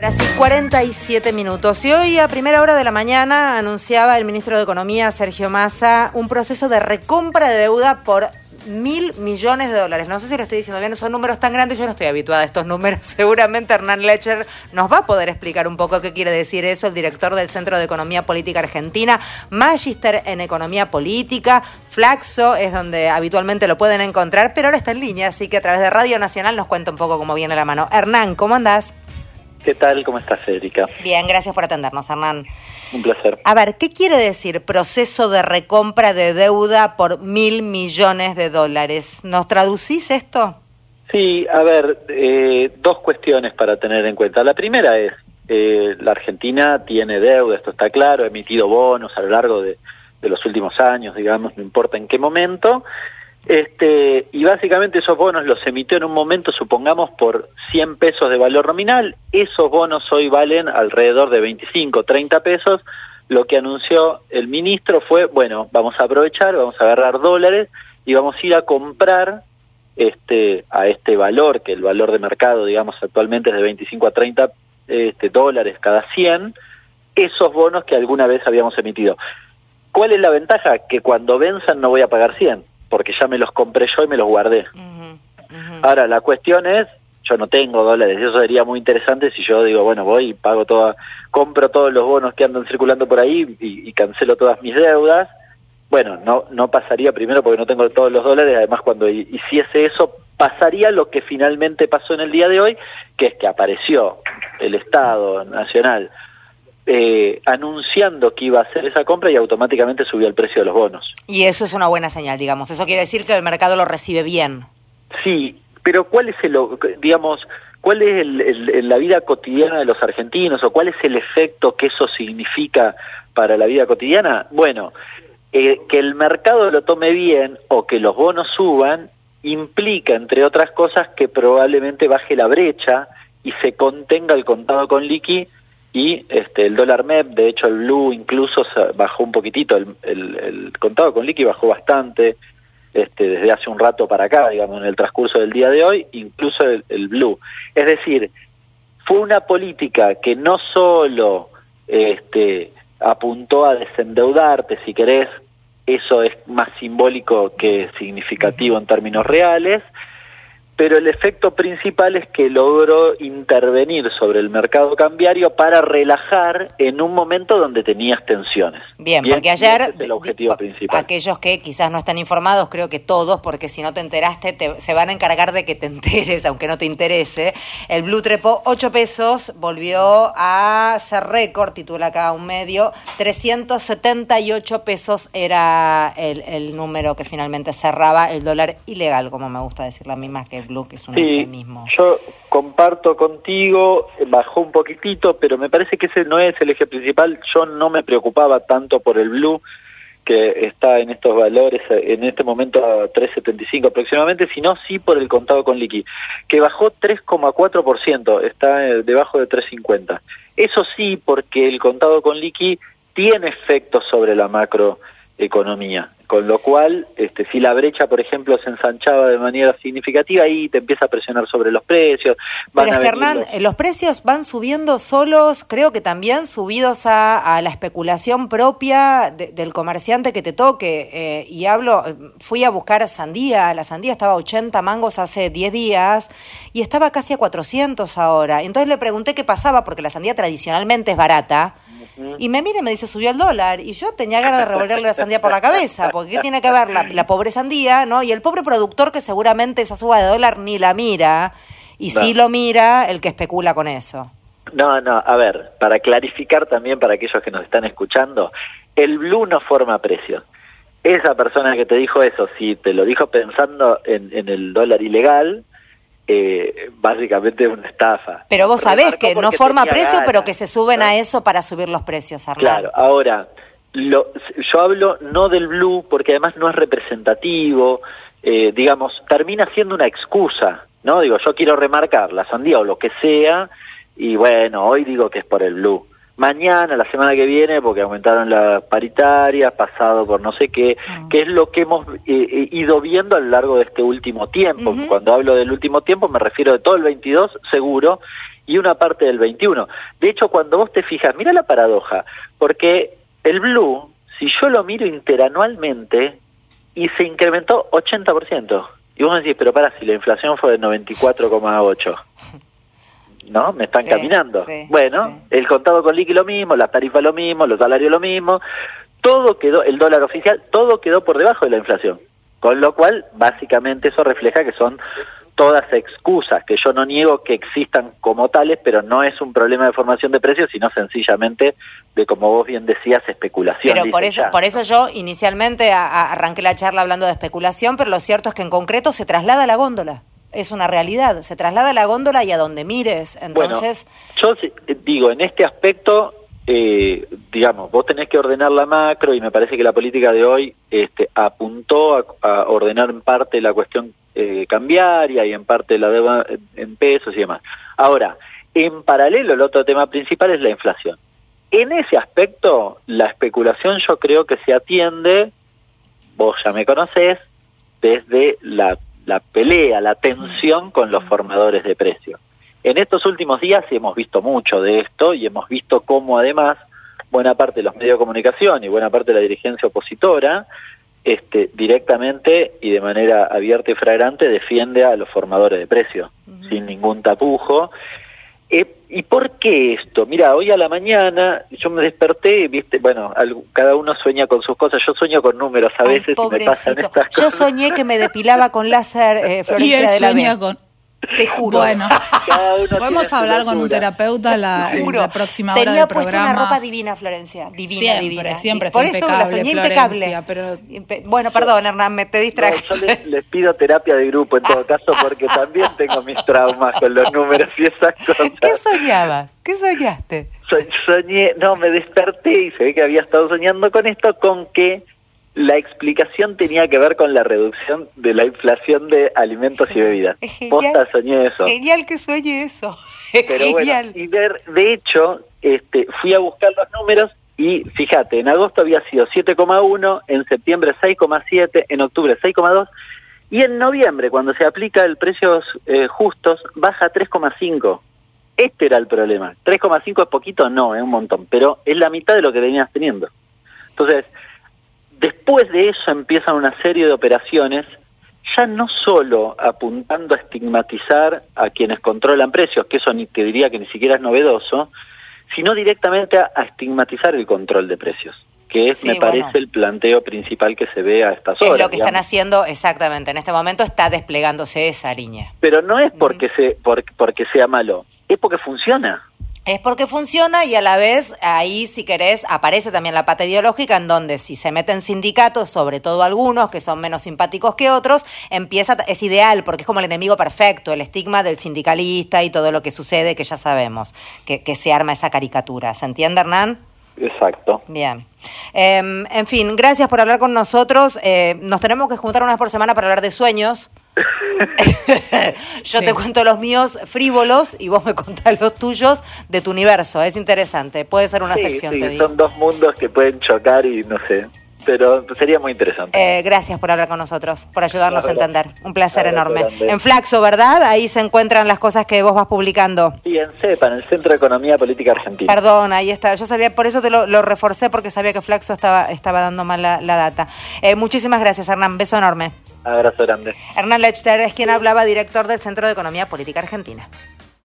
Así 47 minutos. Y hoy a primera hora de la mañana anunciaba el ministro de Economía, Sergio Massa, un proceso de recompra de deuda por mil millones de dólares. No sé si lo estoy diciendo bien, son números tan grandes, yo no estoy habituada a estos números. Seguramente Hernán Lecher nos va a poder explicar un poco qué quiere decir eso, el director del Centro de Economía Política Argentina, Magister en Economía Política, Flaxo es donde habitualmente lo pueden encontrar, pero ahora está en línea, así que a través de Radio Nacional nos cuenta un poco cómo viene la mano. Hernán, ¿cómo andás? ¿Qué tal? ¿Cómo estás, Federica? Bien, gracias por atendernos, Hernán. Un placer. A ver, ¿qué quiere decir proceso de recompra de deuda por mil millones de dólares? ¿Nos traducís esto? Sí, a ver, eh, dos cuestiones para tener en cuenta. La primera es, eh, la Argentina tiene deuda, esto está claro, ha emitido bonos a lo largo de, de los últimos años, digamos, no importa en qué momento. Este, y básicamente esos bonos los emitió en un momento, supongamos, por 100 pesos de valor nominal. Esos bonos hoy valen alrededor de 25, 30 pesos. Lo que anunció el ministro fue, bueno, vamos a aprovechar, vamos a agarrar dólares y vamos a ir a comprar este, a este valor, que el valor de mercado, digamos, actualmente es de 25 a 30 este, dólares cada 100, esos bonos que alguna vez habíamos emitido. ¿Cuál es la ventaja? Que cuando venzan no voy a pagar 100 porque ya me los compré yo y me los guardé. Ahora, la cuestión es, yo no tengo dólares, eso sería muy interesante si yo digo, bueno, voy y pago toda, compro todos los bonos que andan circulando por ahí y, cancelo todas mis deudas. Bueno, no, no pasaría primero porque no tengo todos los dólares, además cuando hiciese eso, pasaría lo que finalmente pasó en el día de hoy, que es que apareció el Estado Nacional eh, anunciando que iba a hacer esa compra y automáticamente subió el precio de los bonos. Y eso es una buena señal, digamos. Eso quiere decir que el mercado lo recibe bien. Sí, pero ¿cuál es el, digamos, cuál es el, la vida cotidiana de los argentinos o cuál es el efecto que eso significa para la vida cotidiana? Bueno, eh, que el mercado lo tome bien o que los bonos suban implica, entre otras cosas, que probablemente baje la brecha y se contenga el contado con liqui y este, el dólar MEP, de hecho el blue incluso bajó un poquitito, el, el, contado con liqui bajó bastante este, desde hace un rato para acá, digamos, en el transcurso del día de hoy, incluso el, el blue. Es decir, fue una política que no solo este, apuntó a desendeudarte, si querés, eso es más simbólico que significativo en términos reales, pero el efecto principal es que logró intervenir sobre el mercado cambiario para relajar en un momento donde tenías tensiones. Bien, porque ayer el objetivo principal. aquellos que quizás no están informados, creo que todos, porque si no te enteraste se van a encargar de que te enteres, aunque no te interese. El Blue trepó 8 pesos, volvió a ser récord, titula acá un medio, 378 pesos era el, el número que finalmente cerraba el dólar ilegal, como me gusta decir la misma que que es un sí, Yo comparto contigo, bajó un poquitito, pero me parece que ese no es el eje principal. Yo no me preocupaba tanto por el blue, que está en estos valores, en este momento a 3.75 aproximadamente, sino sí por el contado con liqui, que bajó 3,4%, está eh, debajo de 3.50. Eso sí, porque el contado con liqui tiene efectos sobre la macroeconomía con lo cual, este, si la brecha, por ejemplo, se ensanchaba de manera significativa, ahí te empieza a presionar sobre los precios. Pero es Hernán, los... precios van subiendo solos, creo que también subidos a, la especulación propia del comerciante que te toque. Eh, y hablo, fui a buscar sandía, la sandía estaba a 80 mangos hace 10 días y estaba casi a 400 ahora. Entonces le pregunté qué pasaba, porque la sandía tradicionalmente es barata. Y me mira y me dice, subió el dólar. Y yo tenía ganas de revolverle la sandía por la cabeza, porque ¿qué tiene que ver la, pobre sandía, no? Y el pobre productor que seguramente esa suba de dólar ni la mira, y sí lo mira el que especula con eso. No, no, a ver, para clarificar también para aquellos que nos están escuchando, el blue no forma precio. Esa persona que te dijo eso, si te lo dijo pensando en, en el dólar ilegal, eh, básicamente es una estafa. Pero vos sabés que no forma precio, pero que se suben a eso para subir los precios, Arnaldo. Claro, ahora, lo, yo hablo no del blue porque además no es representativo, eh, digamos, termina siendo una excusa, ¿no? Digo, yo quiero remarcar la sandía o lo que sea, y bueno, hoy digo que es por el blue. Mañana, la semana que viene, porque aumentaron las paritarias, pasado por no sé qué, mm. que es lo que hemos eh, eh, ido viendo a lo largo de este último tiempo. Cuando hablo del último tiempo me refiero de todo el 22, seguro, y una parte del 21. De hecho, cuando vos te fijas, mira la paradoja, porque el blue, si yo lo miro interanualmente, y se incrementó 80%. Y vos me decís, pero para, si la inflación fue de 94,8. ¿No? Me están caminando. bueno, el contado con liqui lo mismo, las tarifas lo mismo, los salarios lo mismo, todo quedó, el dólar oficial, todo quedó por debajo de la inflación. Con lo cual, básicamente eso refleja que son todas excusas, que yo no niego que existan como tales, pero no es un problema de formación de precios, sino sencillamente de, como vos bien decías, especulación. Pero por eso, por eso yo inicialmente arranqué la charla hablando de especulación, pero lo cierto es que en concreto se traslada a la góndola es una realidad, se traslada a la góndola y a donde mires. Entonces, yo eh, digo, en este aspecto, eh, digamos, vos tenés que ordenar la macro y me parece que la política de hoy este, apuntó a, ordenar en parte la cuestión eh, cambiaria y en parte la deuda en pesos y demás. Ahora, en paralelo, el otro tema principal es la inflación. En ese aspecto, la especulación yo creo que se atiende, vos ya me conocés, desde la la pelea, la tensión con los formadores de precios. En estos últimos días hemos visto mucho de esto y hemos visto cómo además buena parte de los medios de comunicación y buena parte de la dirigencia opositora este, directamente y de manera abierta y fragrante defiende a los formadores de precios, sin ningún tapujo. Eh, ¿Y por qué esto? Mira, hoy a la mañana yo me desperté y viste, bueno, cada uno sueña con sus cosas. Yo sueño con números a veces y me pasan estas cosas. Yo soñé que me depilaba con láser eh, y él sueña con te juro. Bueno, podemos hablar con un terapeuta la, la próxima hora Tenía del programa. una ropa divina, Florencia. Divina, siempre, divina. Siempre, Por eso la soñé impecable. Pero... Bueno, perdón, Hernán, me te distraje. yo les, pido terapia de grupo en todo caso, porque también tengo mis traumas con los números y esas cosas. ¿Qué soñabas? ¿Qué soñaste? soñé, no, me desperté y se ve que había estado soñando con esto, con que la explicación tenía que ver con la reducción de la inflación de alimentos y bebidas. Posta soñé eso. Genial que sueñe eso. genial. y ver, de hecho, este, fui a buscar los números y fíjate, en agosto había sido 7,1, en septiembre 6,7, en octubre 6,2 y en noviembre, cuando se aplica el precios eh, justos, baja 3,5. Este era el problema. 3,5 es poquito, no, es un montón, pero es la mitad de lo que venías teniendo. Entonces, Después de eso empiezan una serie de operaciones, ya no solo apuntando a estigmatizar a quienes controlan precios, que eso ni te diría que ni siquiera es novedoso, sino directamente a, estigmatizar el control de precios que es, me parece, el planteo principal que se ve a estas horas. Es lo que están haciendo exactamente. En este momento está desplegándose esa línea. Pero no es porque, se, porque sea malo, es porque funciona. Es porque funciona y a la vez ahí, si querés, aparece también la pata ideológica en donde si se meten sindicatos, sobre todo algunos que son menos simpáticos que otros, empieza, es ideal porque es como el enemigo perfecto, el estigma del sindicalista y todo lo que sucede que ya sabemos, que, que se arma esa caricatura. ¿Se entiende, Hernán? Exacto. Bien. Em, en fin, gracias por hablar con nosotros. Eh, nos tenemos que juntar una vez por semana para hablar de sueños. Yo te cuento los míos frívolos y vos me contás los tuyos de tu universo. Es interesante. Puede ser una sección. Sí, son dos mundos que pueden chocar y no sé pero sería muy interesante. Eh, gracias por hablar con nosotros, por ayudarnos a entender. Un placer enorme. En Flaxo, ¿verdad? Ahí se encuentran las cosas que vos vas publicando. Sí, en CEPA, en el Centro de Economía Política Argentina. Perdón, ahí está. Yo sabía, por eso te lo, reforcé, porque sabía que Flaxo estaba, estaba dando mal la, data. Eh, muchísimas gracias, Hernán. Beso enorme. Abrazo grande. Hernán Lechter es quien hablaba, director del Centro de Economía Política Argentina.